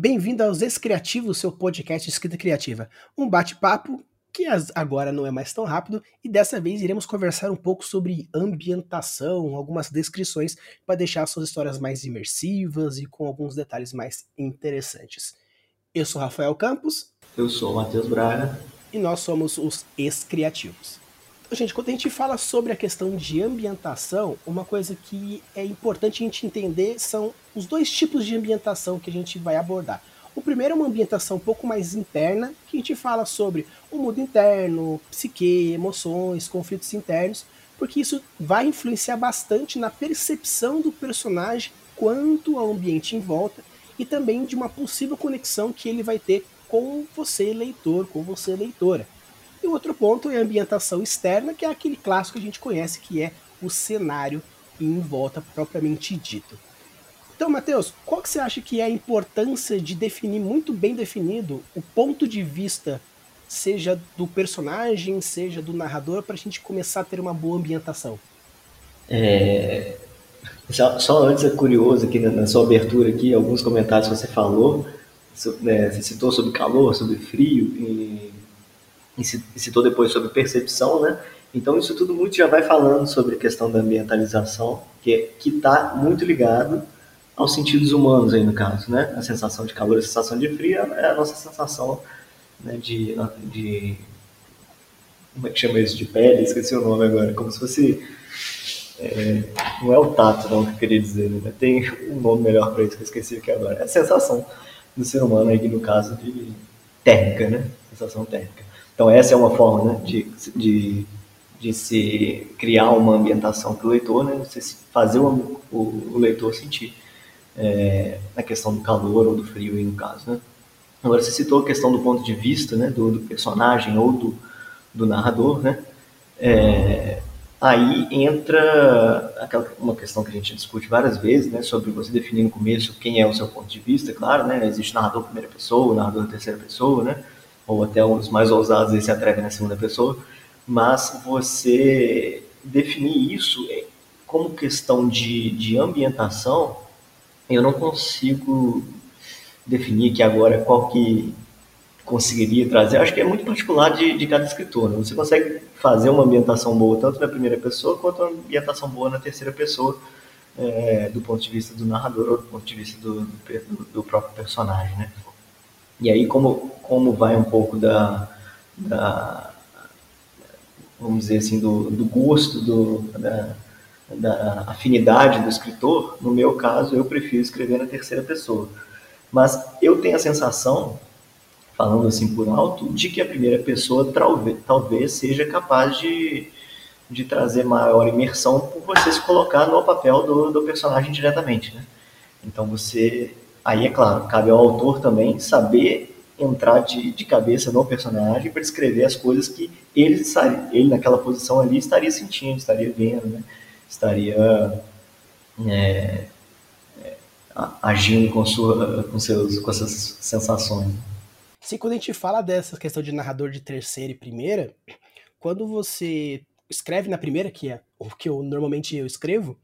Bem-vindo aos Descriativos, seu podcast de escrita criativa. Um bate-papo que agora não é mais tão rápido e dessa vez iremos conversar um pouco sobre ambientação, algumas descrições para deixar suas histórias mais imersivas e com alguns detalhes mais interessantes. Eu sou Rafael Campos. Eu sou o Matheus Braga. E nós somos os Ex-Criativos. Gente, quando a gente fala sobre a questão de ambientação, uma coisa que é importante a gente entender são os dois tipos de ambientação que a gente vai abordar. O primeiro é uma ambientação um pouco mais interna, que a gente fala sobre o mundo interno, psique, emoções, conflitos internos, porque isso vai influenciar bastante na percepção do personagem quanto ao ambiente em volta e também de uma possível conexão que ele vai ter com você, leitor, com você, leitora. E o outro ponto é a ambientação externa, que é aquele clássico que a gente conhece, que é o cenário em volta propriamente dito. Então, Matheus, qual que você acha que é a importância de definir muito bem definido o ponto de vista, seja do personagem, seja do narrador, para a gente começar a ter uma boa ambientação? É... Só, só, antes é curioso aqui na, na, sua abertura aqui, alguns comentários que você falou, né, você citou sobre calor, sobre frio e, e citou depois sobre percepção, né? Então isso tudo muito já vai falando sobre a questão da ambientalização, que que está muito ligado aos sentidos humanos aí no caso, né? A sensação de calor, a sensação de frio é a nossa sensação né, de, de como é que chama isso de pele? Esqueci o nome agora, como se fosse é, não é o tato não que eu queria dizer, né? tem um nome melhor para isso que eu esqueci aqui agora. É a sensação do ser humano aí no caso de térmica, né? Sensação térmica. Então essa é uma forma né, de, de, de se criar uma ambientação para o leitor, né? Você fazer o, o, o leitor sentir é, na questão do calor ou do frio, aí no caso. Né? Agora, você citou a questão do ponto de vista né, do, do personagem ou do, do narrador, né? É, aí entra aquela, uma questão que a gente discute várias vezes, né, sobre você definir no começo quem é o seu ponto de vista, claro, né, existe narrador primeira pessoa, narrador terceira pessoa, né, ou até os mais ousados aí se atrevem na segunda pessoa, mas você definir isso como questão de, de ambientação eu não consigo definir aqui agora qual que conseguiria trazer. Acho que é muito particular de, de cada escritor. Né? Você consegue fazer uma ambientação boa tanto na primeira pessoa quanto uma ambientação boa na terceira pessoa, é, do ponto de vista do narrador ou do ponto de vista do, do, do, próprio personagem. Né? E aí, como, como vai um pouco da, da vamos dizer assim, do, do gosto, do, da, da afinidade do escritor, no meu caso, eu prefiro escrever na terceira pessoa. Mas eu tenho a sensação, falando assim por alto, de que a primeira pessoa talvez, talvez seja capaz de, de trazer maior imersão por você se colocar no papel do, do personagem diretamente. Né? Então você. Aí é claro, cabe ao autor também saber entrar de, de cabeça no personagem para escrever as coisas que ele, ele naquela posição ali estaria sentindo, estaria vendo, né? estaria é, é, agindo com, sua, com, seus, com essas sensações. Sim, quando a gente fala dessa questão de narrador de terceira e primeira, quando você escreve na primeira, que é o que eu normalmente eu escrevo,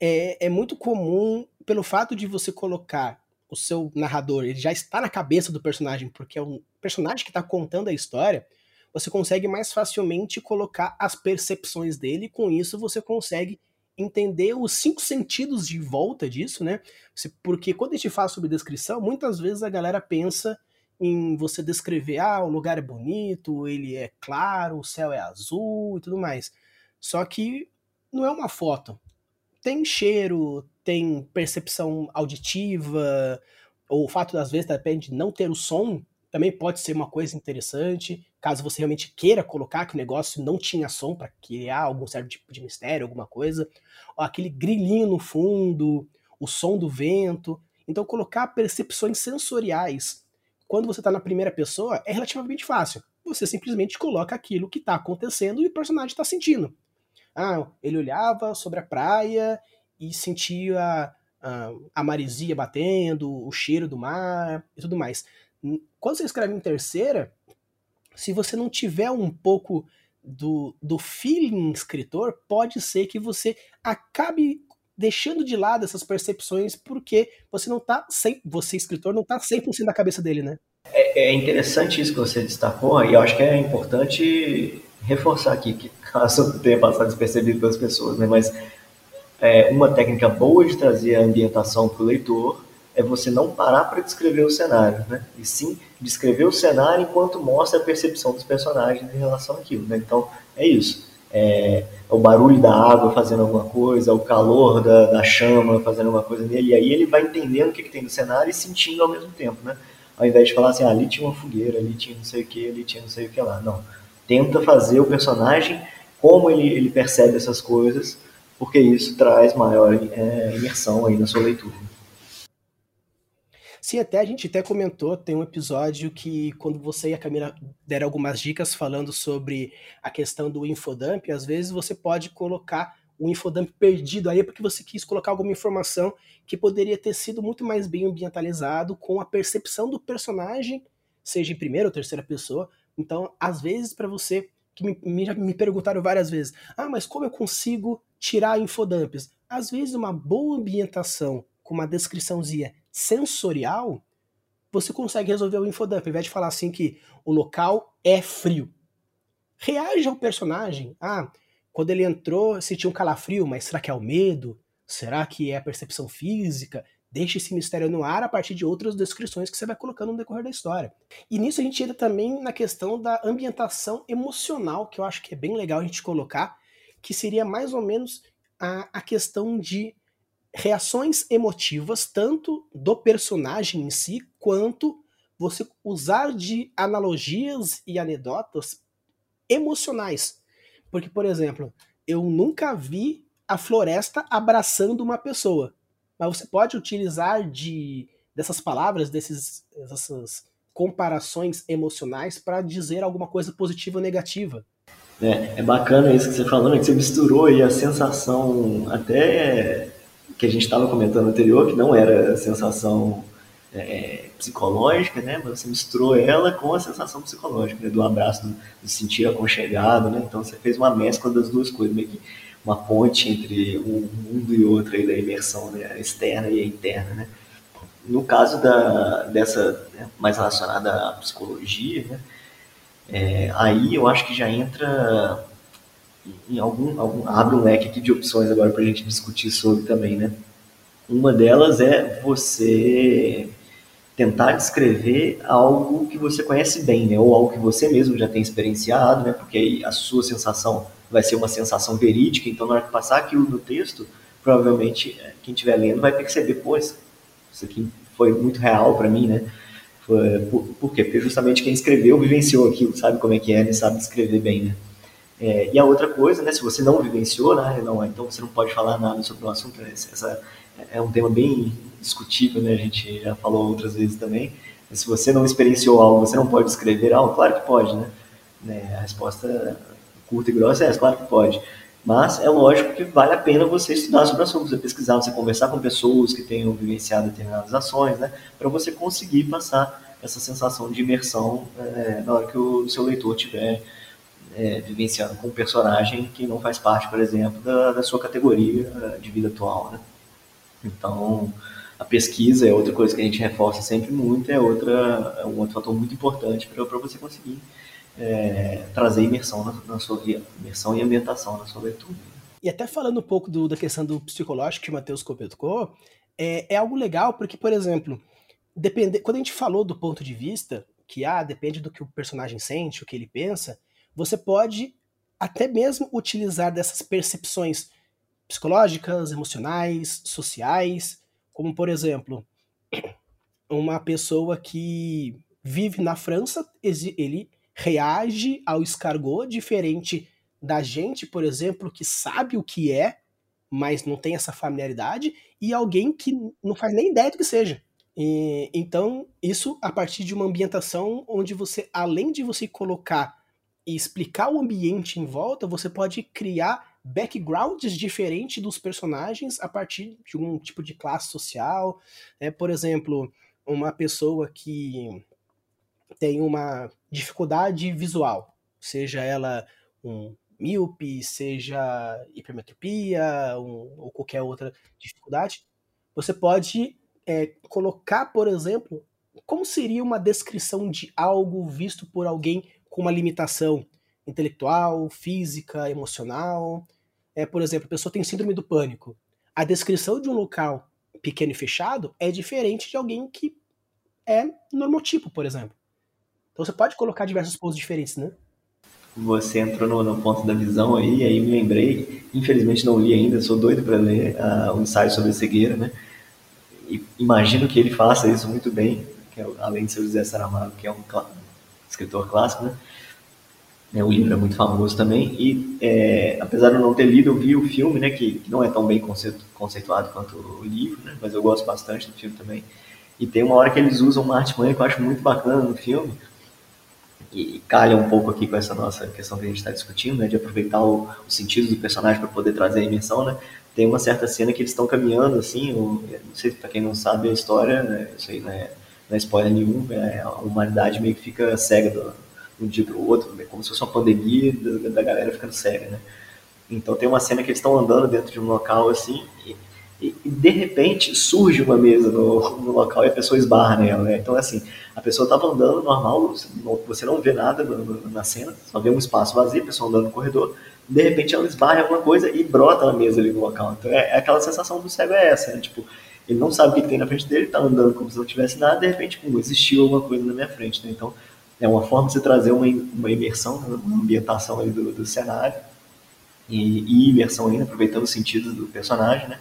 é, é muito comum pelo fato de você colocar o seu narrador, ele já está na cabeça do personagem, porque é um personagem que está contando a história, você consegue mais facilmente colocar as percepções dele, e com isso você consegue entender os cinco sentidos de volta disso, né? Porque quando a gente fala sobre descrição, muitas vezes a galera pensa em você descrever, ah, o lugar é bonito, ele é claro, o céu é azul e tudo mais. Só que não é uma foto. Tem cheiro, tem percepção auditiva, ou o fato das vezes depende de não ter o som, também pode ser uma coisa interessante, caso você realmente queira colocar que o negócio não tinha som para criar algum certo tipo de mistério, alguma coisa, ou aquele grilinho no fundo, o som do vento. Então, colocar percepções sensoriais quando você está na primeira pessoa é relativamente fácil. Você simplesmente coloca aquilo que está acontecendo e o personagem está sentindo. Ah, ele olhava sobre a praia e sentia a, a marisia batendo, o cheiro do mar e tudo mais quando você escreve em terceira, se você não tiver um pouco do, do feeling escritor, pode ser que você acabe deixando de lado essas percepções porque você não tá sem, você escritor não tá 100% na cabeça dele, né? É, é, interessante isso que você destacou e eu acho que é importante reforçar aqui que caso tenha passado despercebido pelas pessoas, né? Mas é, uma técnica boa de trazer a ambientação para o leitor é você não parar para descrever o cenário, né? E sim descrever o cenário enquanto mostra a percepção dos personagens em relação àquilo, né? Então é isso. É, é o barulho da água fazendo alguma coisa, o calor da, da chama fazendo alguma coisa nele, e aí ele vai entendendo o que, que tem no cenário e sentindo ao mesmo tempo, né? Ao invés de falar assim, ah, ali tinha uma fogueira, ali tinha não sei o que, ali tinha não sei o que lá. Não. Tenta fazer o personagem como ele, ele percebe essas coisas, porque isso traz maior é, imersão aí na sua leitura. Sim, até a gente até comentou, tem um episódio que quando você e a Camila deram algumas dicas falando sobre a questão do infodump, às vezes você pode colocar o infodump perdido aí porque você quis colocar alguma informação que poderia ter sido muito mais bem ambientalizado com a percepção do personagem, seja em primeira ou terceira pessoa. Então, às vezes, para você, que me, me, me perguntaram várias vezes, ah, mas como eu consigo tirar infodumps? Às vezes, uma boa ambientação com uma descriçãozinha sensorial, você consegue resolver o infodump. Ao invés de falar assim que o local é frio. Reage ao personagem. Ah, quando ele entrou, sentiu um calafrio, mas será que é o medo? Será que é a percepção física? Deixe esse mistério no ar a partir de outras descrições que você vai colocando no decorrer da história. E nisso a gente entra também na questão da ambientação emocional, que eu acho que é bem legal a gente colocar, que seria mais ou menos a, a questão de reações emotivas, tanto do personagem em si, quanto você usar de analogias e anedotas emocionais. Porque, por exemplo, eu nunca vi a floresta abraçando uma pessoa. Mas você pode utilizar de dessas palavras, desses, dessas comparações emocionais para dizer alguma coisa positiva ou negativa. É, é bacana isso que você falou, né? que você misturou aí a sensação até que a gente estava comentando anterior, que não era a sensação é, psicológica, né? Mas você misturou ela com a sensação psicológica, né? do abraço, do, do sentir aconchegado, né? Então você fez uma mescla das duas coisas, meio que uma ponte entre um mundo e outro aí da imersão, né? A externa e a interna, né? No caso da, dessa, né? mais relacionada à psicologia, né? É, aí eu acho que já entra em algum, algum abre um leque aqui de opções agora para a gente discutir sobre também, né? Uma delas é você tentar descrever algo que você conhece bem, né? Ou algo que você mesmo já tem experienciado, né? Porque aí a sua sensação vai ser uma sensação verídica, então na hora que passar aquilo no texto, provavelmente é, quem estiver lendo vai perceber, pô, isso aqui foi muito real para mim, né? Por, por, quê? Porque justamente quem escreveu vivenciou aquilo, sabe como é que é, né? sabe descrever bem, né? É, e a outra coisa, né, se você não vivenciou, né, não, então você não pode falar nada sobre o assunto. Essa é um tema bem discutível, né, a gente já falou outras vezes também. Se você não experienciou algo, você não pode escrever algo? Claro que pode, né? né a resposta curta e grossa é claro que pode. Mas é lógico que vale a pena você estudar sobre o assunto, você pesquisar, você conversar com pessoas que tenham vivenciado determinadas ações, né, para você conseguir passar essa sensação de imersão é, na hora que o seu leitor tiver é, vivenciando com um personagem que não faz parte, por exemplo, da, da sua categoria de vida atual, né? Então, a pesquisa é outra coisa que a gente reforça sempre muito, é, outra, é um outro fator muito importante para você conseguir é, trazer imersão na, na, sua imersão e ambientação na sua leitura. E até falando um pouco do, da questão do psicológico que o Matheus comentou, é, é algo legal porque, por exemplo, depende, quando a gente falou do ponto de vista, que ah, depende do que o personagem sente, o que ele pensa, você pode até mesmo utilizar dessas percepções psicológicas, emocionais, sociais, como por exemplo, uma pessoa que vive na França, ele reage ao escargot diferente da gente, por exemplo, que sabe o que é, mas não tem essa familiaridade, e alguém que não faz nem ideia do que seja. E, então, isso a partir de uma ambientação onde você, além de você colocar e explicar o ambiente em volta, você pode criar backgrounds diferentes dos personagens a partir de um tipo de classe social. Né? Por exemplo, uma pessoa que tem uma dificuldade visual, seja ela um míope, seja hipermetropia um, ou qualquer outra dificuldade, você pode é, colocar, por exemplo, como seria uma descrição de algo visto por alguém com uma limitação intelectual, física, emocional. É, por exemplo, a pessoa tem síndrome do pânico. A descrição de um local pequeno e fechado é diferente de alguém que é normotipo, por exemplo. Então você pode colocar diversos pontos diferentes, né? Você entrou no, no ponto da visão aí, aí me lembrei. Infelizmente não li ainda, sou doido para ler uh, o ensaio sobre a cegueira, né? E imagino que ele faça isso muito bem, é, além de ser José Saramago, que é um escritor clássico, né? É, o livro é muito famoso também e é, apesar de eu não ter lido, eu vi o filme, né, que, que não é tão bem conceitu, conceituado quanto o livro, né, mas eu gosto bastante do filme também. E tem uma hora que eles usam uma artimanha que eu acho muito bacana no filme, e calha um pouco aqui com essa nossa questão que a gente está discutindo, né, de aproveitar o, o sentido do personagem para poder trazer a imersão, né. Tem uma certa cena que eles estão caminhando assim, não sei para quem não sabe a história, né, isso aí não é, não é spoiler nenhum, é, a humanidade meio que fica cega do, de um dia para o outro, como se fosse uma pandemia da, da galera ficando cega, né. Então tem uma cena que eles estão andando dentro de um local assim e, e, e, de repente surge uma mesa no, no, local e a pessoa esbarra nela, né? Então assim, a pessoa estava andando normal, você não vê nada na cena, só vê um espaço vazio, a pessoa andando no corredor, de repente ela esbarra em alguma coisa e brota uma mesa ali no local. Então é, é aquela sensação do cego é essa, né? Tipo, ele não sabe o que, tem na frente dele, está andando como se não tivesse nada, de repente, pum, existiu alguma coisa na minha frente, né? Então é uma forma de você trazer uma, uma imersão, né? uma ambientação ali do, do cenário e, e imersão ainda, aproveitando os sentidos do personagem, né?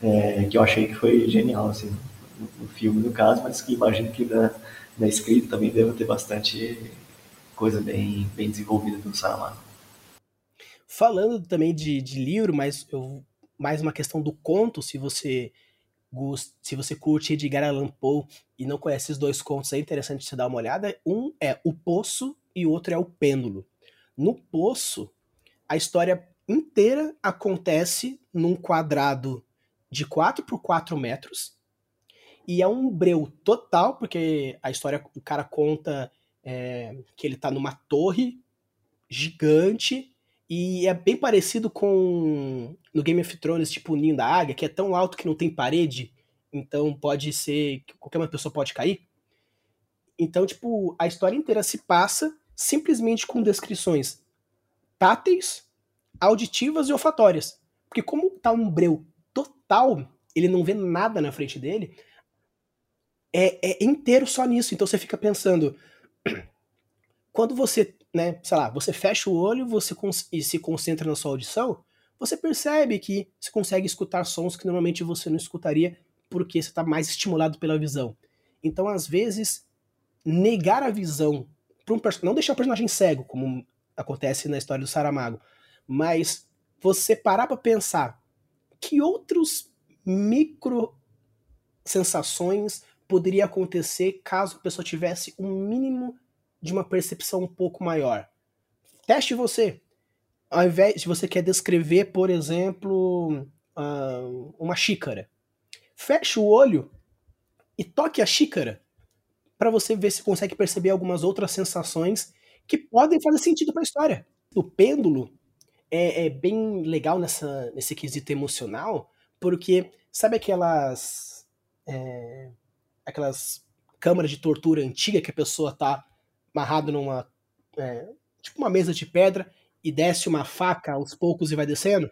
É, que eu achei que foi genial, assim, no, filme, no caso, mas que imagino que na, na escrita também deva ter bastante coisa bem, bem desenvolvida pelo Saramago. Falando também de, de livro, mas eu, mais uma questão do conto, se você se você curte Edgar Allan Poe e não conhece os dois contos, é interessante você dar uma olhada. Um é O Poço e o outro é O Pêndulo. No Poço, a história inteira acontece num quadrado de 4 por 4 metros. E é um breu total, porque a história, o cara conta é, que ele tá numa torre gigante. E é bem parecido com no Game of Thrones, tipo o Ninho da Águia, que é tão alto que não tem parede, então pode ser que qualquer uma pessoa pode cair. Então, tipo, a história inteira se passa simplesmente com descrições táteis, auditivas e olfatórias. Porque como tá um breu total, ele não vê nada na frente dele, é, é inteiro só nisso. Então você fica pensando, quando você, né, sei lá, você fecha o olho você e se concentra na sua audição, você percebe que você consegue escutar sons que normalmente você não escutaria porque você está mais estimulado pela visão. Então, às vezes, negar a visão para um personagem, não deixar o personagem cego, como acontece na história do Saramago, mas você parar para pensar que outros micro sensações poderia acontecer caso a pessoa tivesse um mínimo de uma percepção um pouco maior. Teste você. Ao invés de você quer descrever, por exemplo, uh, uma xícara, feche o olho e toque a xícara para você ver se consegue perceber algumas outras sensações que podem fazer sentido para a história. O pêndulo é, é, bem legal nessa, nesse quesito emocional, porque sabe aquelas é, aquelas câmaras de tortura antiga que a pessoa tá amarrado numa é, tipo uma mesa de pedra e desce uma faca aos poucos e vai descendo?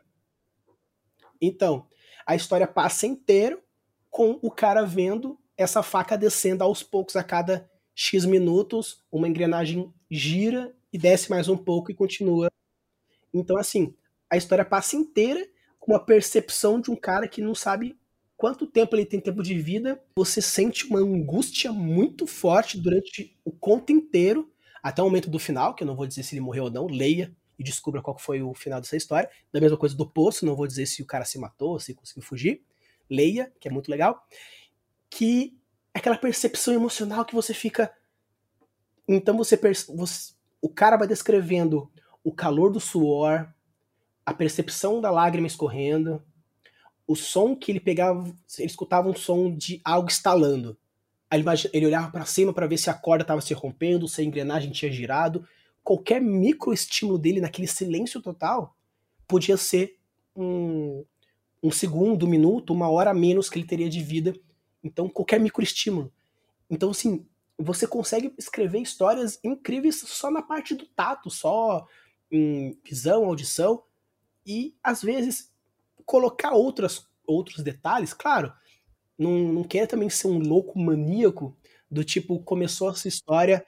Então, a história passa inteiro com o cara vendo essa faca descendo aos poucos a cada X minutos, uma engrenagem gira e desce mais um pouco e continua. Então, assim, a história passa inteira com a percepção de um cara que não sabe quanto tempo ele tem tempo de vida. Você sente uma angústia muito forte durante o conto inteiro, até o momento do final, que eu não vou dizer se ele morreu ou não, leia e descubra qual foi o final dessa história. Da mesma coisa do poço, não vou dizer se o cara se matou, se conseguiu fugir leia, que é muito legal, que é aquela percepção emocional que você fica. Então você, você, o cara vai descrevendo o calor do suor, a percepção da lágrima escorrendo, o som que ele pegava, ele escutava um som de algo estalando. Aí ele, olhava para cima para ver se a corda estava se rompendo, se a engrenagem tinha girado. qualquer microestímulo dele naquele silêncio total podia ser um, um segundo, um minuto, uma hora a menos que ele teria de vida. Então, qualquer microestímulo. Então, assim, você consegue escrever histórias incríveis só na parte do tato, só em visão, audição, e às vezes colocar outras, outros detalhes, claro, não, não quer também ser um louco maníaco do tipo, começou essa história,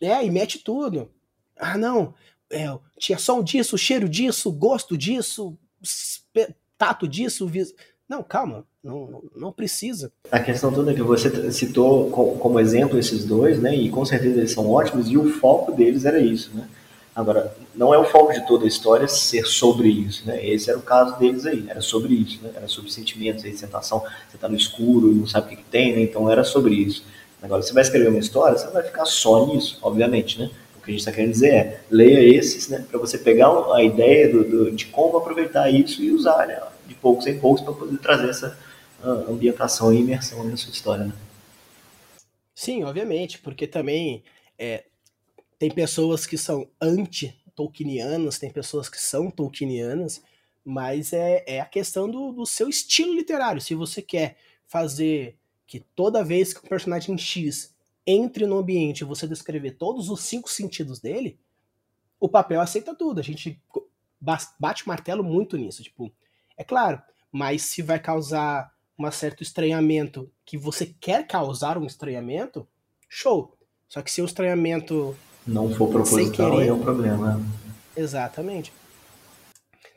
é, e mete tudo. Ah, não, é, tinha som disso, cheiro disso, gosto disso, tato disso. Não, calma, não, não precisa. A questão toda é que você citou como exemplo esses dois, né? E com certeza eles são ótimos, e o foco deles era isso, né? Agora, não é o foco de toda a história ser sobre isso, né? Esse era o caso deles aí, era sobre isso, né? Era sobre sentimentos, aí, sensação, você tá no escuro, não sabe o que, que tem, né? Então era sobre isso. Agora, você vai escrever uma história, você não vai ficar só nisso, obviamente, né? O que a gente está querendo dizer é, leia esses, né? Para você pegar a ideia do, do, de como aproveitar isso e usar, né? De poucos em poucos para poder trazer essa uh, ambientação e imersão na sua história, né? Sim, obviamente, porque também é, tem pessoas que são anti-Tolkienianas, tem pessoas que são Tolkienianas, mas é, é a questão do, do seu estilo literário. Se você quer fazer que toda vez que um personagem X entre no ambiente você descrever todos os cinco sentidos dele, o papel aceita tudo. A gente bate martelo muito nisso. Tipo, é claro, mas se vai causar um certo estranhamento que você quer causar um estranhamento, show. Só que se o estranhamento não for proposital, querer, é um problema. Exatamente.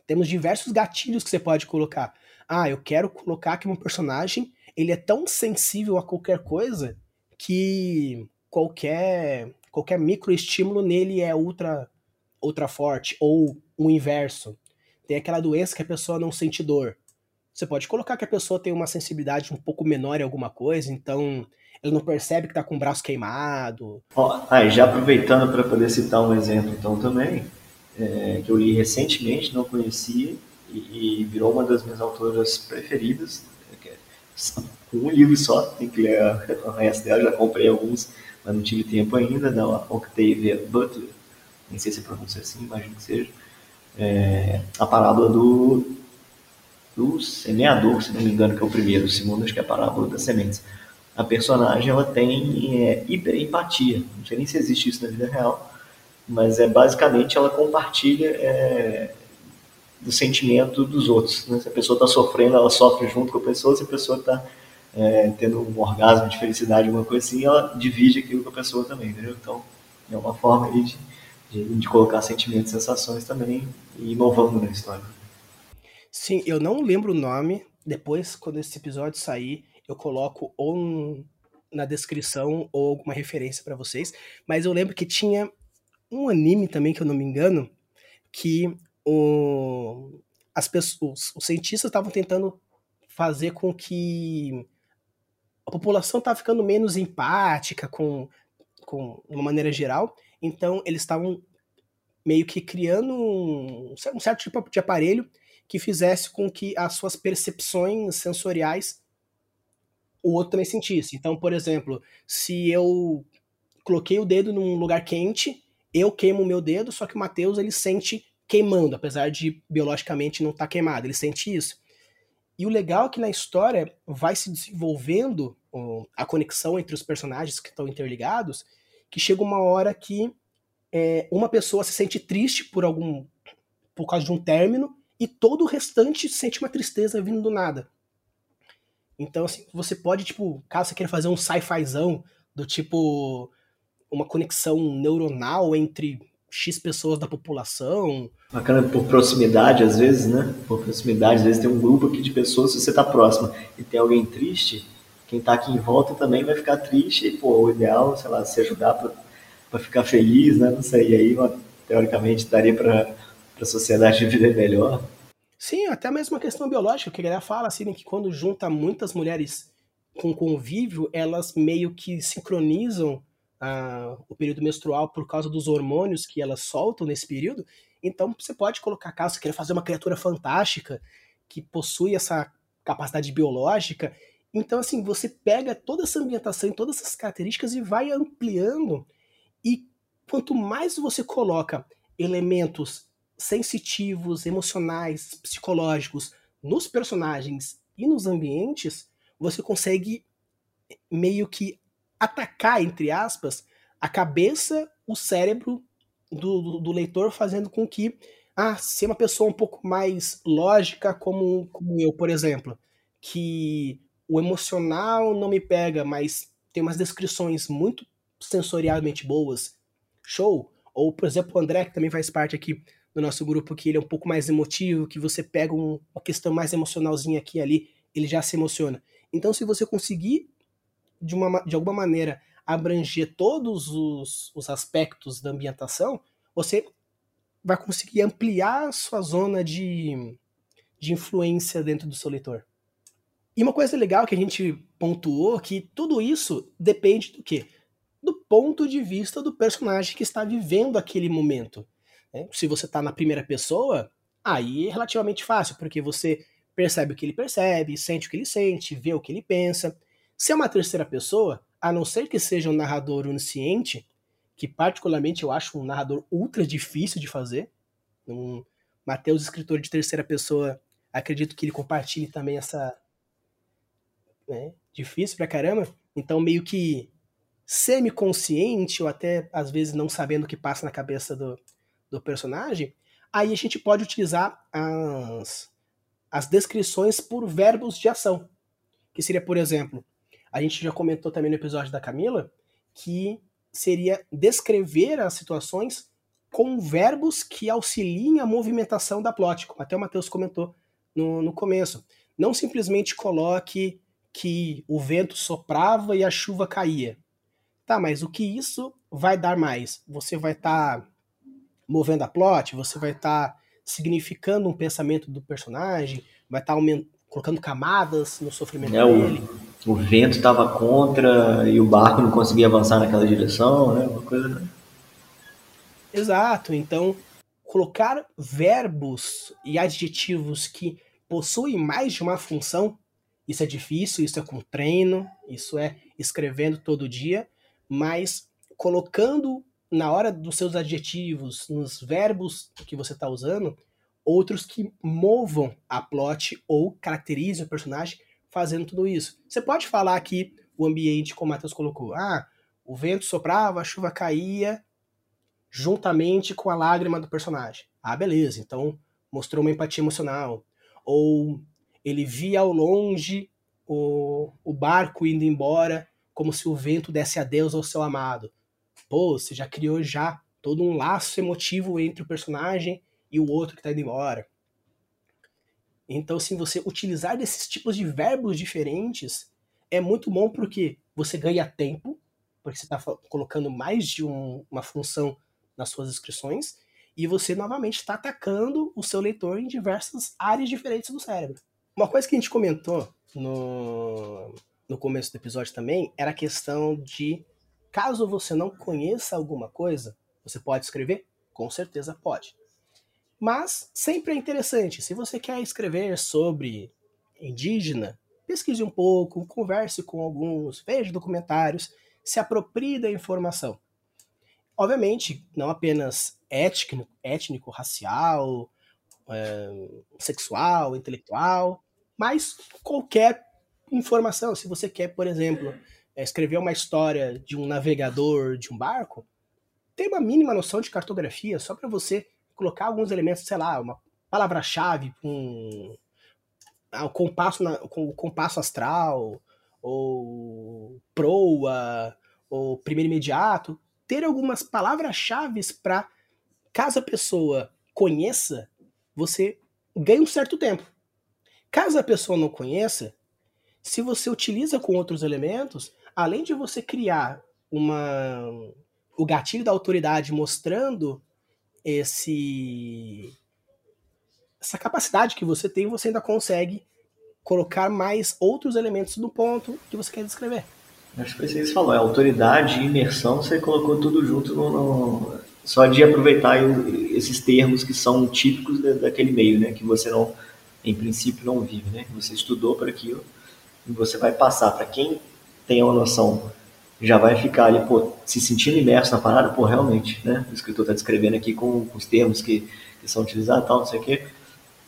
Temos diversos gatilhos que você pode colocar. Ah, eu quero colocar que um personagem ele é tão sensível a qualquer coisa que qualquer qualquer microestímulo nele é ultra ultra forte ou o inverso. Tem aquela doença que a pessoa não sente dor. Você pode colocar que a pessoa tem uma sensibilidade um pouco menor em alguma coisa, então ele não percebe que tá com o braço queimado. Ah, já aproveitando para poder citar um exemplo então também, é, que eu li recentemente, não conhecia, e, e, virou uma das minhas autoras preferidas. Um livro só, tem que ler o resto dela, já comprei alguns, mas não tive tempo ainda, da Octavia Butler, nem sei se pronuncia assim, imagino que seja. É, a parábola do, do semeador, se não me engano, que é o primeiro, o segundo acho que é a parábola das sementes a personagem ela tem é, hiperempatia. Não sei nem se existe isso na vida real, mas é basicamente ela compartilha é, do sentimento dos outros. Né? Se a pessoa está sofrendo, ela sofre junto com a pessoa. Se a pessoa está é, tendo um orgasmo de felicidade, alguma coisa assim, ela divide aquilo com a pessoa também, entendeu? Então é uma forma de, de, de colocar sentimentos, sensações também e inovando na história. Sim, eu não lembro o nome. Depois, quando esse episódio sair, eu coloco ou um, na descrição ou alguma referência para vocês. Mas eu lembro que tinha um anime também, que eu não me engano, que o, as pessoas, os cientistas estavam tentando fazer com que a população estava ficando menos empática com, com uma maneira geral. Então eles estavam meio que criando um, um certo tipo de aparelho que fizesse com que as suas percepções sensoriais o outro também sentisse. Então, por exemplo, se eu coloquei o dedo num lugar quente, eu queimo o meu dedo, só que o Matheus ele sente queimando, apesar de biologicamente não estar tá queimado, ele sente isso. E o legal é que na história vai se desenvolvendo a conexão entre os personagens que estão interligados, que chega uma hora que é, uma pessoa se sente triste por algum por causa de um término e todo o restante sente uma tristeza vindo do nada. Então, assim, você pode, tipo, caso você queira fazer um sci-fizão, do tipo, uma conexão neuronal entre X pessoas da população. Bacana por proximidade, às vezes, né? Por proximidade, às vezes tem um grupo aqui de pessoas, se você está próximo e tem alguém triste, quem está aqui em volta também vai ficar triste, e, pô, o ideal, sei lá, se ajudar para ficar feliz, né? Não sei, e aí, teoricamente, daria para a sociedade viver melhor. Sim, até mesmo a questão biológica, que a galera fala assim, né, que quando junta muitas mulheres com convívio, elas meio que sincronizam ah, o período menstrual por causa dos hormônios que elas soltam nesse período. Então você pode colocar, caso você queira fazer uma criatura fantástica que possui essa capacidade biológica. Então, assim, você pega toda essa ambientação e todas essas características e vai ampliando e quanto mais você coloca elementos sensitivos, emocionais, psicológicos nos personagens e nos ambientes, você consegue meio que atacar, entre aspas, a cabeça, o cérebro do, do, do leitor, fazendo com que, ah, se uma pessoa um pouco mais lógica, como, como eu, por exemplo, que o emocional não me pega, mas tem umas descrições muito sensorialmente boas, show. Ou, por exemplo, o André, que também faz parte aqui do nosso grupo, que ele é um pouco mais emotivo, que você pega um, uma questão mais emocionalzinha aqui e ali, ele já se emociona. Então, se você conseguir, de, uma, de alguma maneira, abranger todos os, os aspectos da ambientação, você vai conseguir ampliar a sua zona de, de influência dentro do seu leitor. E uma coisa legal que a gente pontuou que tudo isso depende do quê? Do ponto de vista do personagem que está vivendo aquele momento. Né? Se você está na primeira pessoa, aí é relativamente fácil, porque você percebe o que ele percebe, sente o que ele sente, vê o que ele pensa. Se é uma terceira pessoa, a não ser que seja um narrador onisciente, que particularmente eu acho um narrador ultra difícil de fazer. Um Mateus, escritor de terceira pessoa, acredito que ele compartilhe também essa. Né, difícil pra caramba. Então, meio que semi-consciente, ou até às vezes não sabendo o que passa na cabeça do, do personagem, aí a gente pode utilizar as, as descrições por verbos de ação. Que seria, por exemplo, a gente já comentou também no episódio da Camila, que seria descrever as situações com verbos que auxiliem a movimentação da plot, como até o Matheus comentou no, no começo. Não simplesmente coloque que o vento soprava e a chuva caía. Tá, mas o que isso vai dar mais? Você vai estar tá movendo a plot, você vai estar tá significando um pensamento do personagem, vai estar tá colocando camadas no sofrimento é, dele. O, o vento estava contra e o barco não conseguia avançar naquela direção, né? Uma coisa. Exato. Então, colocar verbos e adjetivos que possuem mais de uma função, isso é difícil, isso é com treino, isso é escrevendo todo dia, mas colocando na hora dos seus adjetivos, nos verbos que você está usando, outros que movam a plot ou caracterizem o personagem fazendo tudo isso. Você pode falar aqui o ambiente, como o Matheus colocou. Ah, o vento soprava, a chuva caía, juntamente com a lágrima do personagem. Ah, beleza, então mostrou uma empatia emocional. Ou ele via ao longe o, o barco indo embora, como se o vento desse adeus ao seu amado pô, você já criou já todo um laço emotivo entre o personagem e o outro que está indo embora. Então, assim, você utilizar desses tipos de verbos diferentes é muito bom porque você ganha tempo, porque você está colocando mais de um, uma função nas suas inscrições, e você novamente está atacando o seu leitor em diversas áreas diferentes do cérebro. Uma coisa que a gente comentou no, no começo do episódio também era a questão de Caso você não conheça alguma coisa, você pode escrever? Com certeza pode. Mas sempre é interessante, se você quer escrever sobre indígena, pesquise um pouco, converse com alguns, veja documentários, se aproprie da informação. Obviamente, não apenas étnico, étnico racial, é, sexual, intelectual, mas qualquer informação. Se você quer, por exemplo, escrever uma história de um navegador de um barco, tem uma mínima noção de cartografia só para você colocar alguns elementos, sei lá, uma palavra-chave com ah, o compasso, na, o compasso astral, ou proa, ou primeiro imediato, ter algumas palavras-chave para caso a pessoa conheça, você ganha um certo tempo. Caso a pessoa não conheça, se você utiliza com outros elementos, além de você criar uma o gatilho da autoridade mostrando esse essa capacidade que você tem, você ainda consegue colocar mais outros elementos no ponto que você quer descrever. Acho que foi isso que você falou, é autoridade e imersão, você colocou tudo junto no, no... só de aproveitar esses termos que são típicos daquele meio, né, que você não, em princípio, não vive, né, você estudou para aquilo e você vai passar para quem tem uma noção já vai ficar ali, pô, se sentindo imerso na parada, pô, realmente, né? O escritor está descrevendo aqui com, com os termos que, que, são utilizados tal, não sei o quê.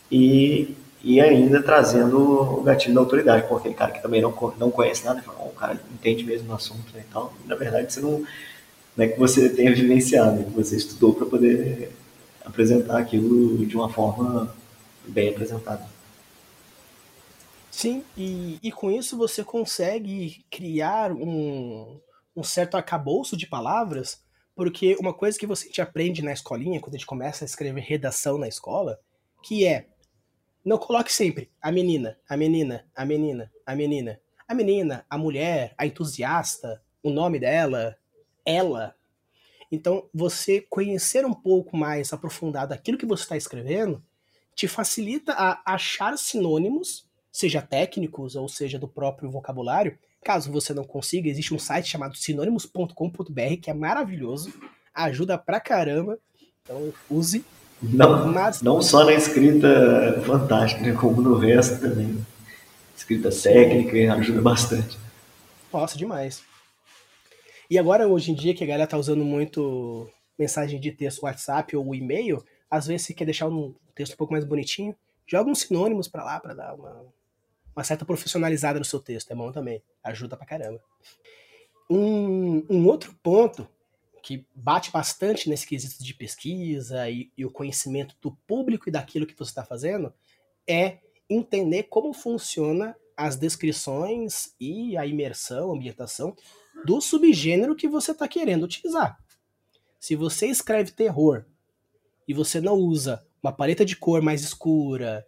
E, e ainda trazendo o gatilho da autoridade, pô, aquele cara que também não, não conhece nada, fala, oh, o cara entende mesmo o assunto né, e tal. Na verdade, você não, não é que você tenha vivenciado, que você estudou para poder apresentar aquilo de uma forma bem apresentada. Sim, e, e com isso você consegue criar um, um certo arcabouço de palavras, porque uma coisa que você te aprende na escolinha, quando a gente começa a escrever redação na escola, que é não coloque sempre a menina, a menina, a menina, a menina. A menina, a mulher, a entusiasta, o nome dela, ela. Então, você conhecer um pouco mais aprofundado aquilo que você está escrevendo te facilita a achar sinônimos, seja técnicos ou seja do próprio vocabulário. Caso você não consiga, existe um site chamado sinônimos.com.br que é maravilhoso, ajuda pra caramba. Então, use. Não, Mas... não só na escrita fantástica, né, como no resto também. Escrita técnica ajuda bastante. Nossa, demais. E agora, hoje em dia, que a galera tá usando muito mensagem de texto WhatsApp ou e-mail, às vezes você quer deixar um texto um pouco mais bonitinho, joga uns sinônimos para lá para dar uma, uma certa profissionalizada no seu texto. É bom também. Ajuda pra caramba. Um, um outro ponto que bate bastante nesse quesito de pesquisa e, e o conhecimento do público e daquilo que você está fazendo é entender como funciona as descrições e a imersão, a ambientação do subgênero que você está querendo utilizar. Se você escreve terror e você não usa uma paleta de cor mais escura,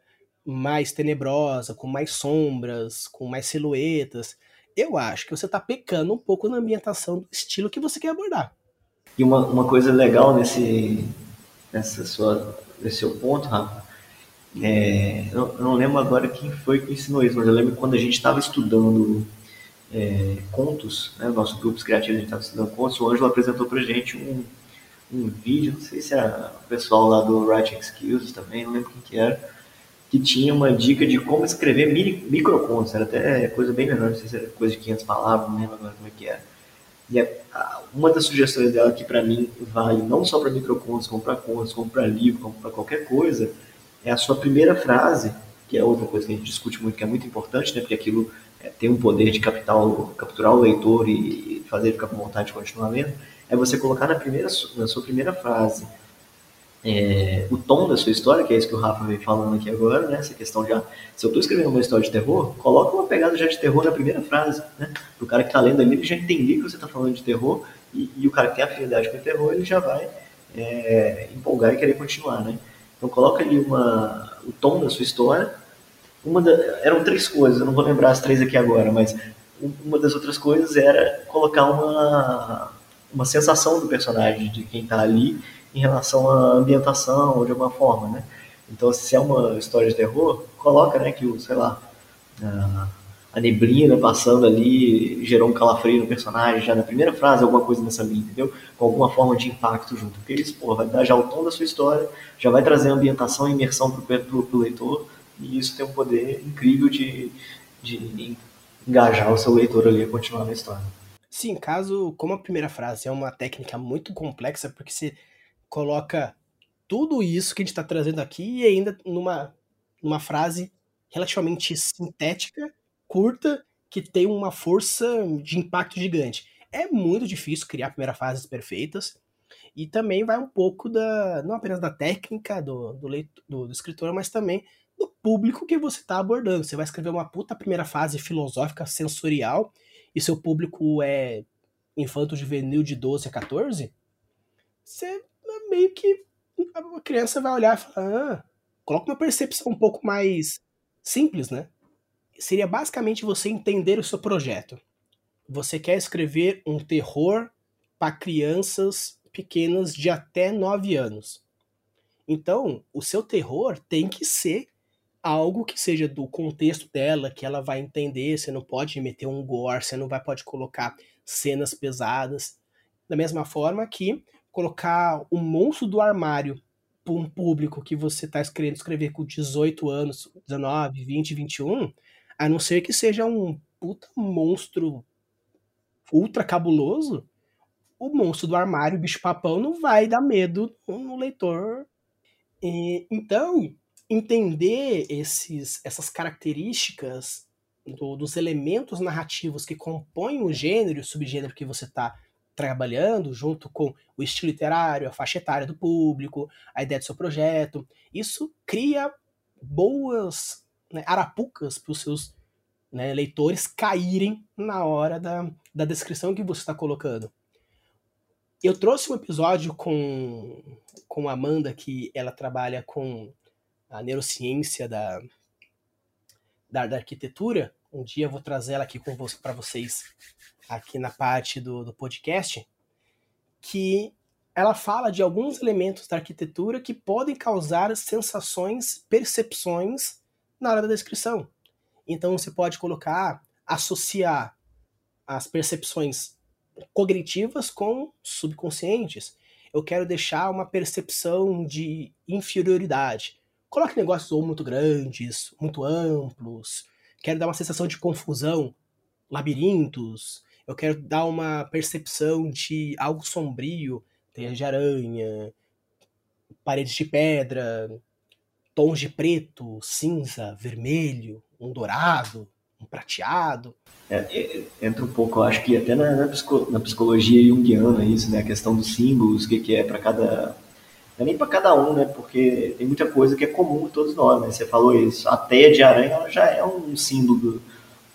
mais tenebrosa, com mais sombras, com mais silhuetas, eu acho que você está pecando um pouco na ambientação do estilo que você quer abordar. E uma, uma coisa legal nesse, nessa sua, nesse seu ponto, Rafa, é, eu, não lembro agora quem foi que ensinou isso, mas eu lembro quando a gente estava estudando é, contos, né, nosso grupo criativo, a gente estava estudando contos, o Ângelo apresentou para gente um, um vídeo, não sei se era o pessoal lá do Writing Skills também, não lembro quem que era, que tinha uma dica de como escrever microcontos, era até coisa bem menor, não sei se era coisa de 500 palavras, não lembro agora como é que era. E uma das sugestões dela que para mim vale não só para microcontos, como para contos, como para livro, como para qualquer coisa, é a sua primeira frase, que é outra coisa que a gente discute muito, que é muito importante, né, porque aquilo é, tem um poder de capital, capturar o leitor e fazer ele ficar com vontade de continuar lendo, é você colocar na, primeira, na sua primeira frase é, o tom da sua história, que é isso que o Rafa veio falando aqui agora, né? Essa questão de, ah, se eu estou escrevendo uma história de terror, coloca uma pegada já de terror na primeira frase, né? O cara que está lendo ali, ele já entender que você está falando de terror e, e, o cara que tem afinidade com o terror, ele já vai é, empolgar e querer continuar, né? Então coloca ali uma, o tom da sua história. Uma da, eram três coisas, eu não vou lembrar as três aqui agora, mas uma das outras coisas era colocar uma, uma sensação do personagem, de quem está ali, em relação à ambientação, de alguma forma, né? Então, se é uma história de terror, coloca, né, que o, sei lá, a neblina passando ali gerou um calafrio no personagem, já na primeira frase, alguma coisa nessa linha, entendeu? Com alguma forma de impacto junto. Porque isso, pô, vai dar já o tom da sua história, já vai trazer ambientação e imersão pro, pro leitor, e isso tem um poder incrível de, de engajar o seu leitor ali a continuar na história. Sim, caso, como a primeira frase é uma técnica muito complexa, porque você coloca tudo isso que a gente está trazendo aqui e ainda numa, numa frase relativamente sintética, curta, que tem uma força de impacto gigante. É muito difícil criar primeiras frases perfeitas. E também vai um pouco da. não apenas da técnica do, do, leitor, do, do escritor, mas também do público que você está abordando. Você vai escrever uma puta primeira fase filosófica, sensorial, e seu público é infanto juvenil de 12 a 14, você meio que a criança vai olhar e falar, ah, coloca uma percepção um pouco mais simples, né? Seria basicamente você entender o seu projeto. Você quer escrever um terror para crianças pequenas de até 9 anos. Então, o seu terror tem que ser algo que seja do contexto dela, que ela vai entender. Você não pode meter um gore, você não vai pode colocar cenas pesadas. Da mesma forma que colocar o monstro do armário para um público que você está querendo escrever com 18 anos, 19, 20, 21, a não ser que seja um puta monstro ultra cabuloso, o monstro do armário, o bicho-papão, não vai dar medo no leitor. E, então, entender esses, essas características do, dos elementos narrativos que compõem o gênero e o subgênero que você está trabalhando, junto com o estilo literário, a faixa etária do público, a ideia do seu projeto, isso cria boas né, arapucas para os seus né, leitores caírem na hora da, da descrição que você está colocando. Eu trouxe um episódio com, com a Amanda, que ela trabalha com a neurociência da, da, da arquitetura. Um dia eu vou trazer ela aqui para vocês, aqui na parte do, do podcast, que ela fala de alguns elementos da arquitetura que podem causar sensações, percepções na hora da descrição. Então você pode colocar, associar as percepções cognitivas com subconscientes. Eu quero deixar uma percepção de inferioridade. Coloque negócios ou muito grandes, muito amplos. Quero dar uma sensação de confusão, labirintos. Eu quero dar uma percepção de algo sombrio, teias de aranha, paredes de pedra, tons de preto, cinza, vermelho, um dourado, um prateado. É, é, entra um pouco, acho que até na, na, na psicologia junguiana isso, né? A questão dos símbolos, o que, que é para cada. Não é nem para cada um, né? Porque tem muita coisa que é comum a todos nós, né? Você falou isso. A teia de aranha já é um símbolo do,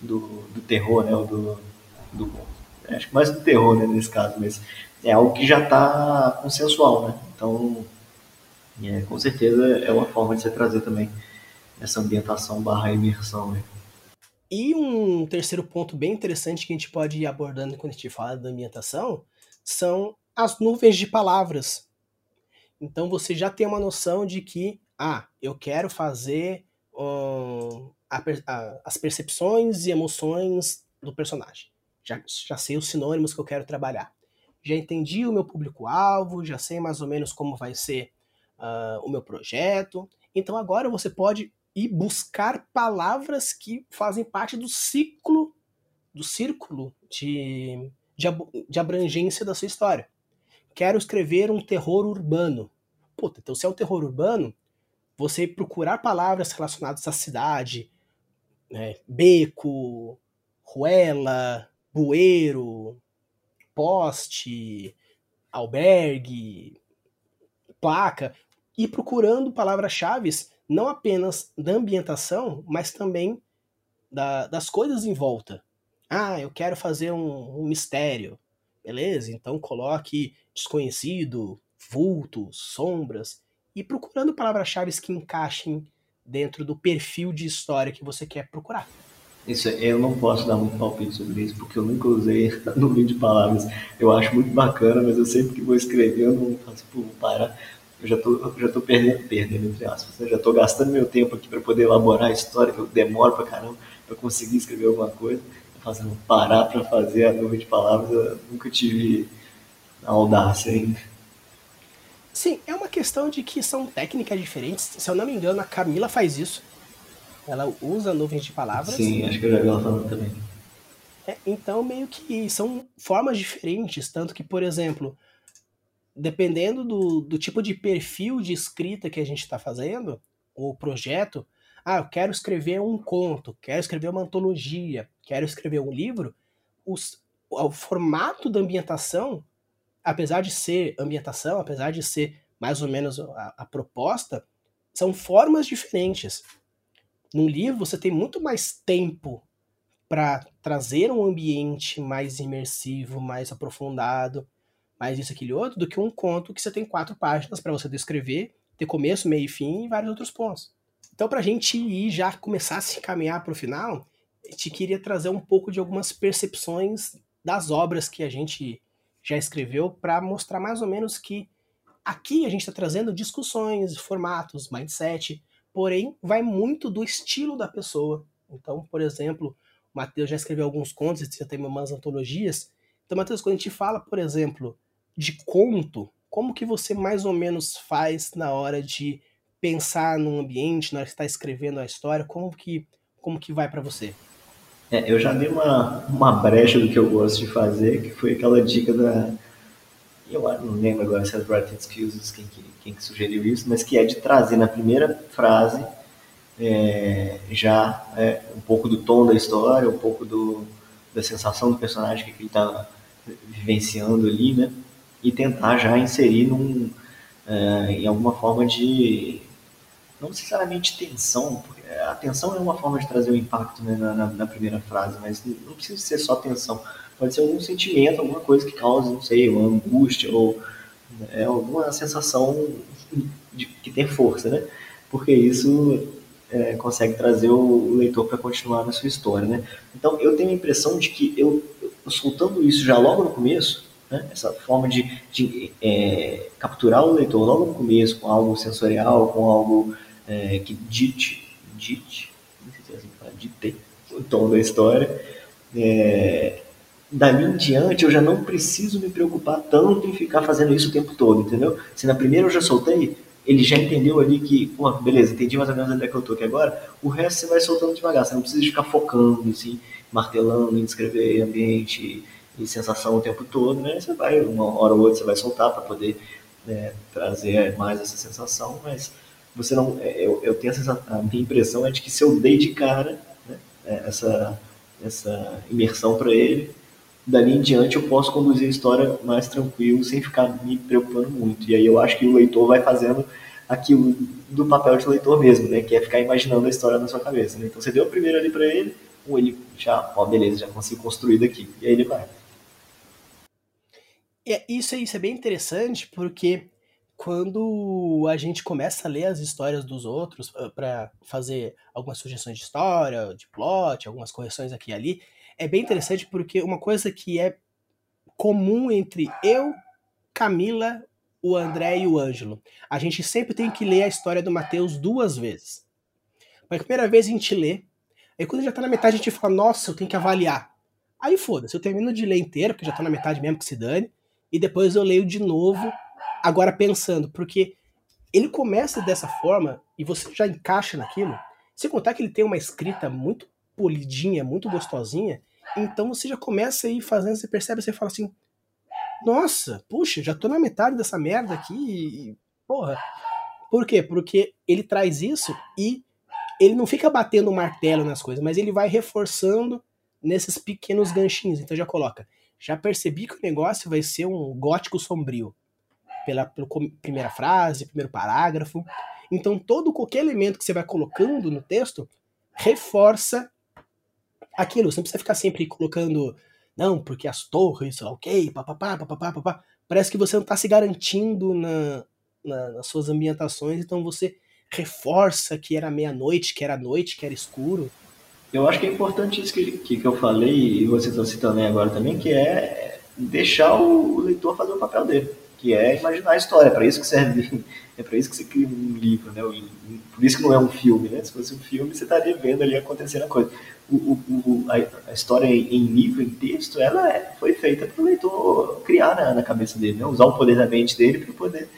do, do terror, né? Do, do, acho que mais do terror, né? Nesse caso, mas é algo que já está consensual, né? Então, é, com certeza é uma forma de você trazer também essa ambientação barra imersão, né? E um terceiro ponto bem interessante que a gente pode ir abordando quando a gente fala da ambientação são as nuvens de palavras. Então você já tem uma noção de que, ah, eu quero fazer um, a, a, as percepções e emoções do personagem. Já, já sei os sinônimos que eu quero trabalhar. Já entendi o meu público-alvo, já sei mais ou menos como vai ser uh, o meu projeto. Então agora você pode e buscar palavras que fazem parte do ciclo, do círculo de, de, de abrangência da sua história. Quero escrever um terror urbano. Puta, então se é um terror urbano, você procurar palavras relacionadas à cidade, né, beco, ruela, bueiro, poste, albergue, placa, e procurando palavras-chave não apenas da ambientação, mas também da, das coisas em volta. Ah, eu quero fazer um, um mistério. Beleza, então coloque desconhecido, vultos, sombras, e procurando palavras-chave que encaixem dentro do perfil de história que você quer procurar. Isso, eu não posso dar muito palpite sobre isso, porque eu nunca usei no vídeo de palavras. Eu acho muito bacana, mas eu sempre que vou escrever, eu não faço, pô, vou parar eu já tô, já tô perdendo, perdendo, entre aspas, né? já tô gastando meu tempo aqui para poder elaborar a história, que eu demoro pra caramba para conseguir escrever alguma coisa, fazendo parar para fazer a nuvem de palavras, eu nunca tive audácia ainda. Sim, é uma questão de que são técnicas diferentes. Se eu não me engano, a Camila faz isso. Ela usa nuvens de palavras. Sim, acho que eu já vi ela falando também. É, então, meio que são formas diferentes. Tanto que, por exemplo, dependendo do, do tipo de perfil de escrita que a gente está fazendo, ou projeto, ah, eu quero escrever um conto, quero escrever uma antologia, quero escrever um livro, os, o formato da ambientação, apesar de ser ambientação, apesar de ser mais ou menos a, a proposta, são formas diferentes. Num livro, você tem muito mais tempo para trazer um ambiente mais imersivo, mais aprofundado mais isso, aquele outro, do que um conto que você tem quatro páginas para você descrever, ter começo, meio e fim e vários outros pontos. Então, para a gente ir já começar a se encaminhar para o final, gente queria trazer um pouco de algumas percepções das obras que a gente já escreveu para mostrar mais ou menos que aqui a gente está trazendo discussões, formatos, mindset, porém vai muito do estilo da pessoa. Então, por exemplo, o Matheus já escreveu alguns contos, já tem umas antologias. Então, Matheus, quando a gente fala, por exemplo, de conto, como que você mais ou menos faz na hora de pensar num ambiente, na hora que está escrevendo a história, como que como que vai para você? É, eu já dei uma, uma brecha do que eu gosto de fazer, que foi aquela dica da. Eu não lembro agora se é Writing Skills quem, quem que sugeriu isso, mas que é de trazer na primeira frase é, já é, um pouco do tom da história, um pouco do, da sensação do personagem que ele está vivenciando ali, né? E tentar já inserir num, é, em alguma forma de não necessariamente tensão, porque a tensão é uma forma de trazer o um impacto né, na, na, primeira frase, mas não precisa ser só tensão. Pode ser algum sentimento, alguma coisa que cause, não sei, uma angústia ou é, alguma sensação de, que tem força, né? Porque isso é, consegue trazer o, leitor para continuar na sua história, né? Então, eu tenho a impressão de que eu, soltando isso já logo no começo, né? essa forma de, de é, capturar o leitor logo no começo com algo sensorial, com algo é, que dite, dite, não sei se é assim que fala, dite o tom da história. É, dali em diante eu já não preciso me preocupar tanto em ficar fazendo isso o tempo todo, entendeu? Se na primeira eu já soltei, ele já entendeu ali que, pô, beleza, entendi mais ou menos onde é que eu tô aqui agora, o resto você vai soltando devagar, você não precisa ficar focando, assim, martelando em descrever ambiente e sensação o tempo todo, né? Você vai, uma hora ou outra você vai soltar para poder né, trazer mais essa sensação, mas você não. É, eu, eu tenho essa, a minha impressão é de que se eu dei de cara né, é, essa, essa imersão para ele, dali em diante eu posso conduzir a história mais tranquilo, sem ficar me preocupando muito. E aí eu acho que o leitor vai fazendo aquilo do papel de leitor mesmo, né? Que é ficar imaginando a história na sua cabeça. Né? Então você deu o primeiro ali para ele, ou ele já, ó, beleza, já consigo construir daqui. E aí ele vai. É, isso, isso é bem interessante porque quando a gente começa a ler as histórias dos outros ah, para fazer algumas sugestões de história, de plot, algumas correções aqui e ali, é bem interessante porque uma coisa que é comum entre eu, Camila, o André e o Ângelo, a gente sempre tem que ler a história do Mateus duas vezes. A primeira vez a gente lê, aí quando já tá na metade a gente fala, nossa, eu tenho que avaliar. Aí foda-se, eu termino de ler inteiro, porque já tá na metade mesmo que se dane, e depois eu leio de novo Agora pensando, porque ele começa dessa forma e você já encaixa naquilo, sem contar que ele tem uma escrita muito polidinha, muito gostosinha, então você já começa a ir fazendo, você percebe, você fala assim, nossa, puxa, já tô na metade dessa merda aqui, e, porra. Por quê? Porque ele traz isso e ele não fica batendo o martelo nas coisas, mas ele vai reforçando nesses pequenos ganchinhos. Então já coloca, já percebi que o negócio vai ser um gótico sombrio pela, pela primeira frase, primeiro parágrafo. Então, todo qualquer elemento que você vai colocando no texto reforça aquilo. Você não precisa ficar sempre colocando, não, porque as torres, sei lá, ok, papapá, papapá, papapá. Parece que você não está se garantindo na, na, nas suas ambientações, então você reforça que era meia-noite, que era noite, que era escuro. Eu acho que é importante isso que, que, que eu falei, e você está citando aí agora também, que é deixar o leitor fazer o papel dele que é imaginar a história. É para isso que serve, é para isso que você cria um livro, né? Por isso que não é um filme, né? Se fosse um filme, você estaria vendo ali acontecendo a coisa. O, o, a, a, história em livro, em texto, ela é, foi feita para o leitor criar na, na, cabeça dele, né? usar o poder da mente dele para poder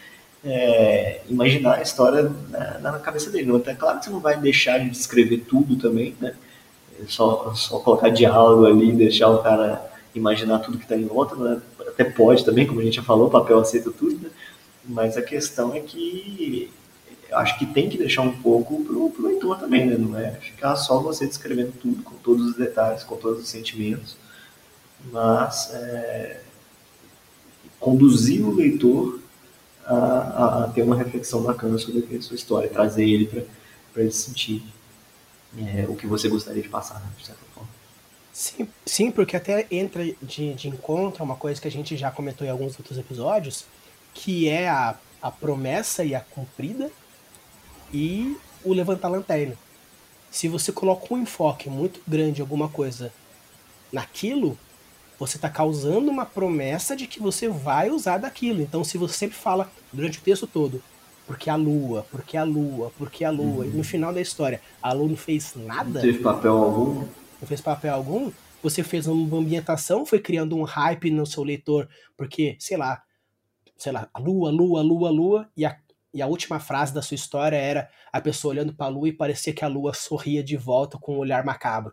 é, imaginar a história na, na, cabeça dele. Então, é claro que você não vai deixar de descrever tudo também, né? É só, só colocar diálogo ali, deixar o cara imaginar tudo que está em volta, né? até pode também, como a gente já falou, o papel aceita tudo, né? mas a questão é que acho que tem que deixar um pouco pro, pro leitor também, né? Não é ficar só você descrevendo tudo, com todos os detalhes, com todos os sentimentos, mas é, conduzir o leitor a, a, a, ter uma reflexão bacana sobre a sua história, trazer ele para ele sentir é, o que você gostaria de passar, né, de certa forma. Sim, sim, porque até entra de, de encontro a uma coisa que a gente já comentou em alguns outros episódios, que é a, a promessa e a cumprida e o levantar lanterna. Se você coloca um enfoque muito grande em alguma coisa naquilo, você está causando uma promessa de que você vai usar daquilo. Então, se você sempre fala durante o texto todo, porque a lua, porque a lua, porque a lua, uhum. e no final da história, a lua não fez nada. Não teve papel algum não fez papel algum, você fez uma ambientação, foi criando um hype no seu leitor, porque, sei lá, sei lá, lua, lua, lua, lua, e a, e a última frase da sua história era a pessoa olhando para a lua e parecia que a lua sorria de volta com um olhar macabro.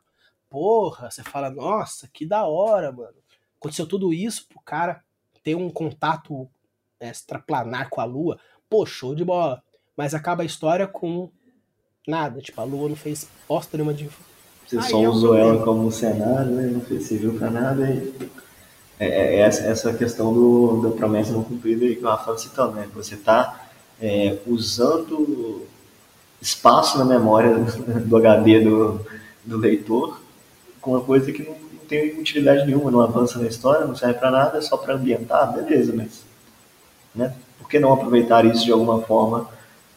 porra, você fala, nossa, que da hora, mano. Aconteceu tudo isso pro cara ter um contato extraplanar com a Lua. Pô, show de bola. Mas acaba a história com nada. Tipo, a Lua não fez bosta nenhuma de. Você Aí só usou ela como cenário, né? Não fez serviu pra nada. E... É, é, essa, essa questão do, da promessa não cumprida que o Rafael citando, né? Você tá é, usando espaço na memória do HD do, do leitor com uma coisa que não, não tem utilidade nenhuma, não avança na história, não serve para nada, é só para ambientar, beleza, mas né? por que não aproveitar isso de alguma forma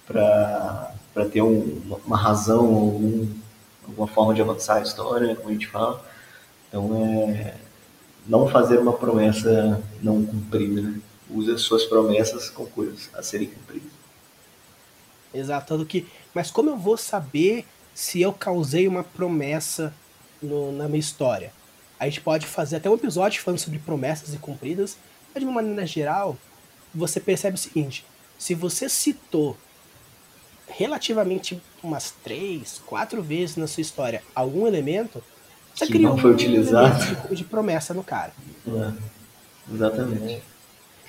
para ter um, uma razão, algum, alguma forma de avançar a história, como a gente fala? Então, é não fazer uma promessa não cumprida, né? Use as suas promessas com coisas a serem cumpridas. Exato, que. Mas como eu vou saber se eu causei uma promessa no, na minha história? A gente pode fazer até um episódio falando sobre promessas e cumpridas, mas de uma maneira geral, você percebe o seguinte: se você citou relativamente umas três, quatro vezes na sua história algum elemento, você que criou não foi um utilizado de, de, promessa no cara. É, exatamente.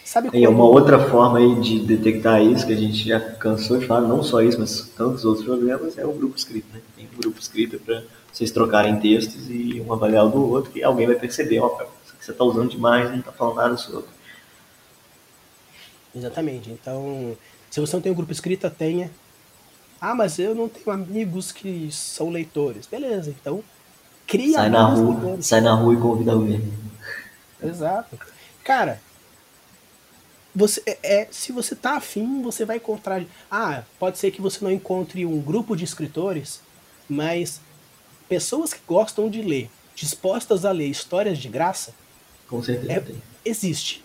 Sabe e uma outra forma aí de detectar isso, que a gente já cansou de falar, não só isso, mas tantos outros problemas, é o grupo escrito. Né? Tem um grupo escrito para vocês trocarem textos e um avaliar do outro, que alguém vai perceber, ó, isso que você está usando demais, não está falando nada sobre. Exatamente. Então, se você não tem um grupo escrito, tenha. Ah, mas eu não tenho amigos que são leitores. Beleza, então cria sai na rua, leitores. Sai na rua e convida alguém. Exato. Cara, você é, é, se você tá afim, você vai encontrar. Ah, pode ser que você não encontre um grupo de escritores, mas pessoas que gostam de ler, dispostas a ler histórias de graça, com certeza é, existe.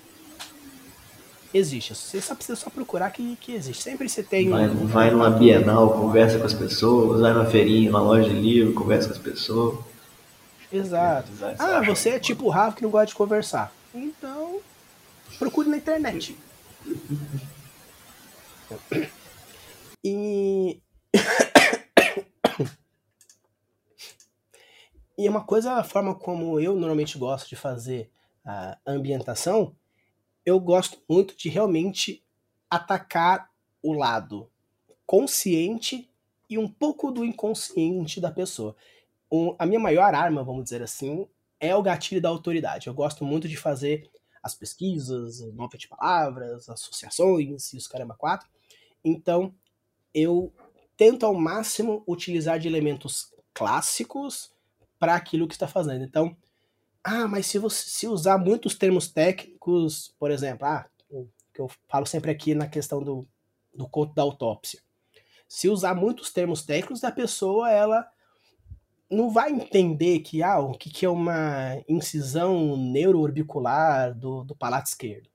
Existe. Você só precisa só procurar que, que existe. Sempre você tem. Vai, vai numa Bienal, conversa com as pessoas, vai numa feirinha, numa loja de livro, conversa com as pessoas. Exato. Ah, você é tipo o Rafa que não gosta de conversar. Então, procure na internet. E. e uma coisa, a forma como eu normalmente gosto de fazer a ambientação, eu gosto muito de realmente atacar o lado consciente e um pouco do inconsciente da pessoa. Um, a minha maior arma, vamos dizer assim, é o gatilho da autoridade. Eu gosto muito de fazer as pesquisas, nova de palavras, associações e os caramba quatro. Então, eu tento ao máximo utilizar de elementos clássicos para aquilo que está fazendo. Então, ah, mas se você se usar muitos termos técnicos, por exemplo, ah, que eu falo sempre aqui na questão do, do conto da autópsia. Se usar muitos termos técnicos, a pessoa ela não vai entender que, ah, o que, que é uma incisão neuroorbicular do, do palato esquerdo.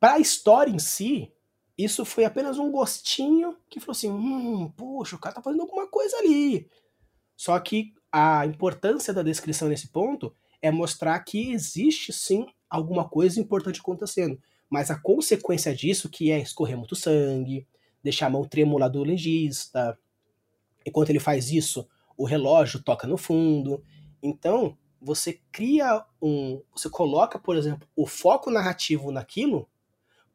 Para a história em si, isso foi apenas um gostinho que falou assim: hum, puxa, o cara tá fazendo alguma coisa ali. Só que a importância da descrição nesse ponto é mostrar que existe sim alguma coisa importante acontecendo. Mas a consequência disso, que é escorrer muito sangue, deixar a mão trêmula do legista, enquanto ele faz isso, o relógio toca no fundo. Então, você cria um. Você coloca, por exemplo, o foco narrativo naquilo,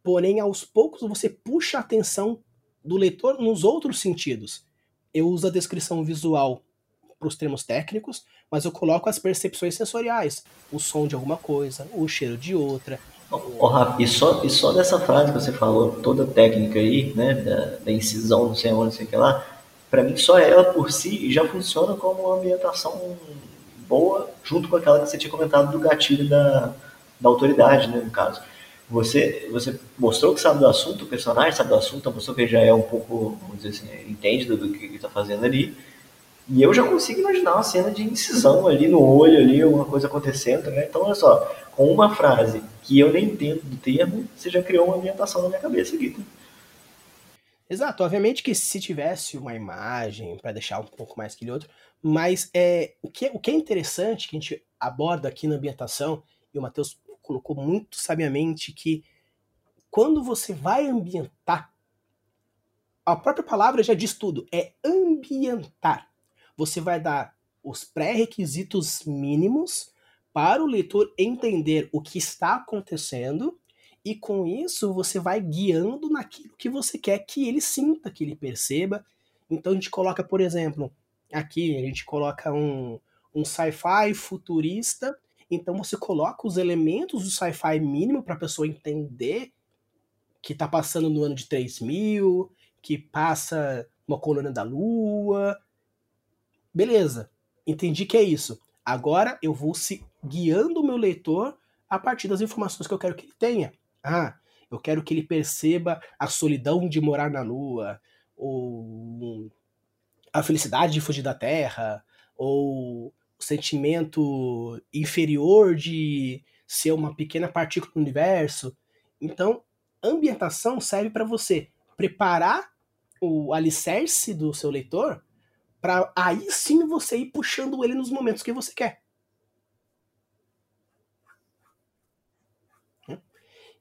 porém, aos poucos você puxa a atenção do leitor nos outros sentidos. Eu uso a descrição visual para os termos técnicos, mas eu coloco as percepções sensoriais. O som de alguma coisa, o cheiro de outra. Oh, Rafa, e só, e só dessa frase que você falou, toda técnica aí, né, da, da incisão, não sei onde, não sei o que lá, para mim só ela por si já funciona como uma ambientação boa, junto com aquela que você tinha comentado do gatilho da, da autoridade, né, no caso. Você, você mostrou que sabe do assunto, o personagem sabe do assunto, mostrou que ele já é um pouco, vamos dizer assim, entende do, do que ele está fazendo ali. E eu já consigo imaginar uma cena de incisão ali no olho, ali, alguma coisa acontecendo, né? Então, olha só, com uma frase que eu nem entendo do termo, você já criou uma ambientação na minha cabeça aqui. Tá? Exato, obviamente que se tivesse uma imagem para deixar um pouco mais que outro, mas é, o, que, o que é interessante que a gente aborda aqui na ambientação, e o Matheus colocou muito sabiamente que quando você vai ambientar, a própria palavra já diz tudo, é ambientar. Você vai dar os pré-requisitos mínimos para o leitor entender o que está acontecendo e com isso você vai guiando naquilo que você quer que ele sinta, que ele perceba. Então a gente coloca, por exemplo, aqui a gente coloca um, um sci-fi futurista. Então você coloca os elementos do sci-fi mínimo para a pessoa entender que está passando no ano de 3000, que passa uma colônia da Lua. Beleza, entendi que é isso. Agora eu vou se guiando o meu leitor a partir das informações que eu quero que ele tenha. Ah, eu quero que ele perceba a solidão de morar na Lua, ou a felicidade de fugir da Terra, ou o sentimento inferior de ser uma pequena partícula do universo. Então, ambientação serve para você preparar o alicerce do seu leitor para aí sim você ir puxando ele nos momentos que você quer.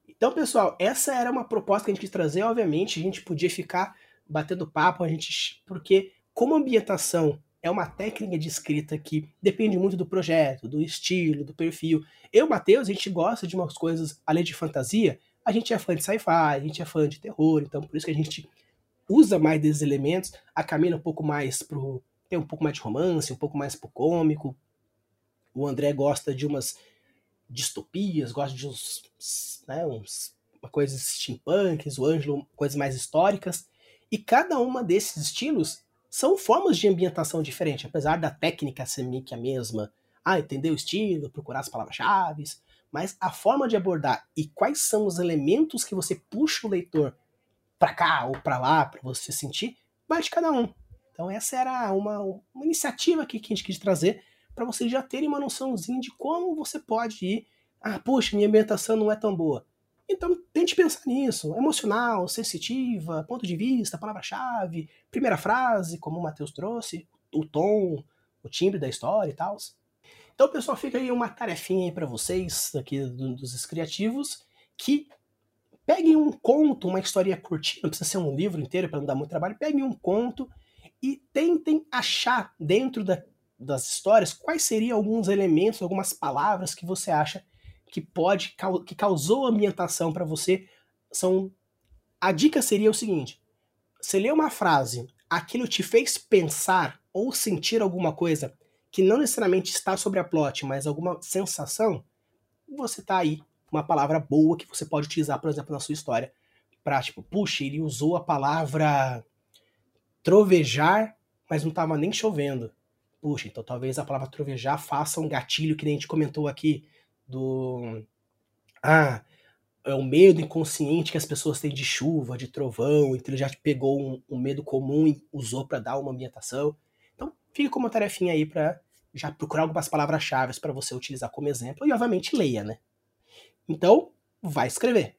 Então, pessoal, essa era uma proposta que a gente quis trazer. Obviamente, a gente podia ficar batendo papo, a gente, porque como ambientação é uma técnica de escrita que depende muito do projeto, do estilo, do perfil. Eu, Matheus, a gente gosta de umas coisas além de fantasia. A gente é fã de sci-fi, a gente é fã de terror, então por isso que a gente usa mais desses elementos, a caminha um pouco mais pro tem um pouco mais de romance, um pouco mais pro cômico. O André gosta de umas distopias, gosta de uns, né, uns coisas steampunks, o Ângelo coisas mais históricas. E cada uma desses estilos são formas de ambientação diferentes, apesar da técnica ser meio que a mesma. Ah, entender o estilo, procurar as palavras-chave, mas a forma de abordar e quais são os elementos que você puxa o leitor para cá ou para lá para você sentir, vai de cada um. Então essa era uma, uma iniciativa aqui que a gente quis trazer para vocês já terem uma noçãozinha de como você pode ir. Ah, puxa, minha ambientação não é tão boa. Então tente pensar nisso. Emocional, sensitiva, ponto de vista, palavra-chave, primeira frase, como o Matheus trouxe, o tom, o timbre da história e tal. Então, pessoal, fica aí uma tarefinha aí para vocês aqui dos criativos que peguem um conto, uma história curtinha, não precisa ser um livro inteiro para não dar muito trabalho, peguem um conto e tentem achar dentro da, das histórias quais seriam alguns elementos, algumas palavras que você acha que pode que causou ambientação para você. São a dica seria o seguinte: você lê uma frase, aquilo te fez pensar ou sentir alguma coisa que não necessariamente está sobre a plot, mas alguma sensação, você tá aí uma palavra boa que você pode utilizar, por exemplo, na sua história, para tipo, puxa, ele usou a palavra trovejar, mas não estava nem chovendo. Puxa, então talvez a palavra trovejar faça um gatilho que nem a gente comentou aqui do ah, é o medo inconsciente que as pessoas têm de chuva, de trovão, então ele já pegou um, um medo comum e usou para dar uma ambientação. Então, fica como uma tarefinha aí para já procurar algumas palavras-chave para você utilizar como exemplo e obviamente leia, né? Então, vai escrever.